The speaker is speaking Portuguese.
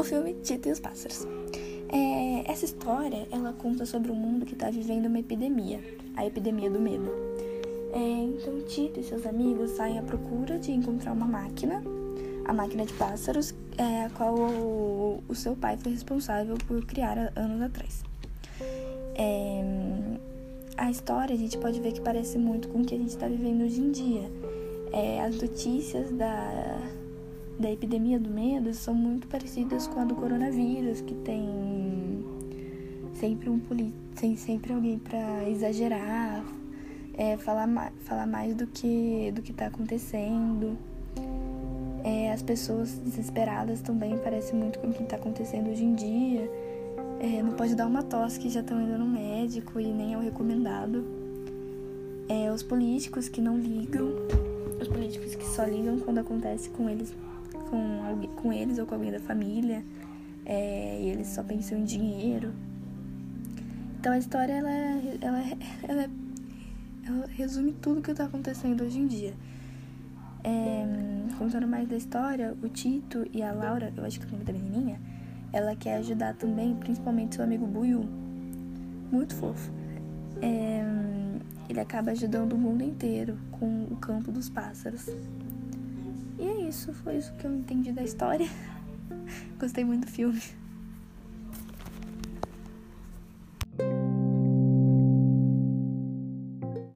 o filme Tito e os Pássaros. É, essa história, ela conta sobre um mundo que está vivendo uma epidemia, a epidemia do medo. É, então Tito e seus amigos saem à procura de encontrar uma máquina, a máquina de pássaros, é, a qual o, o, seu pai foi responsável por criar anos atrás. É, a história a gente pode ver que parece muito com o que a gente está vivendo hoje em dia. É, as notícias da, da epidemia do medo são muito parecidas com a do coronavírus, que tem sempre um tem sempre alguém para exagerar, é, falar, mais, falar mais do que do que está acontecendo. É, as pessoas desesperadas também parecem muito com o que está acontecendo hoje em dia. É, não pode dar uma tosse que já estão indo no médico e nem é o recomendado. É, os políticos que não ligam, os políticos que só ligam quando acontece com eles com, alguém, com eles ou com alguém da família, é, e eles só pensam em dinheiro. Então a história ela, ela, ela, ela resume tudo que está acontecendo hoje em dia. É, contando mais da história, o Tito e a Laura, eu acho que é o nome da menininha, ela quer ajudar também, principalmente seu amigo Buiu. Muito fofo. É, ele acaba ajudando o mundo inteiro com o campo dos pássaros. Isso, foi isso que eu entendi da história. Gostei muito do filme.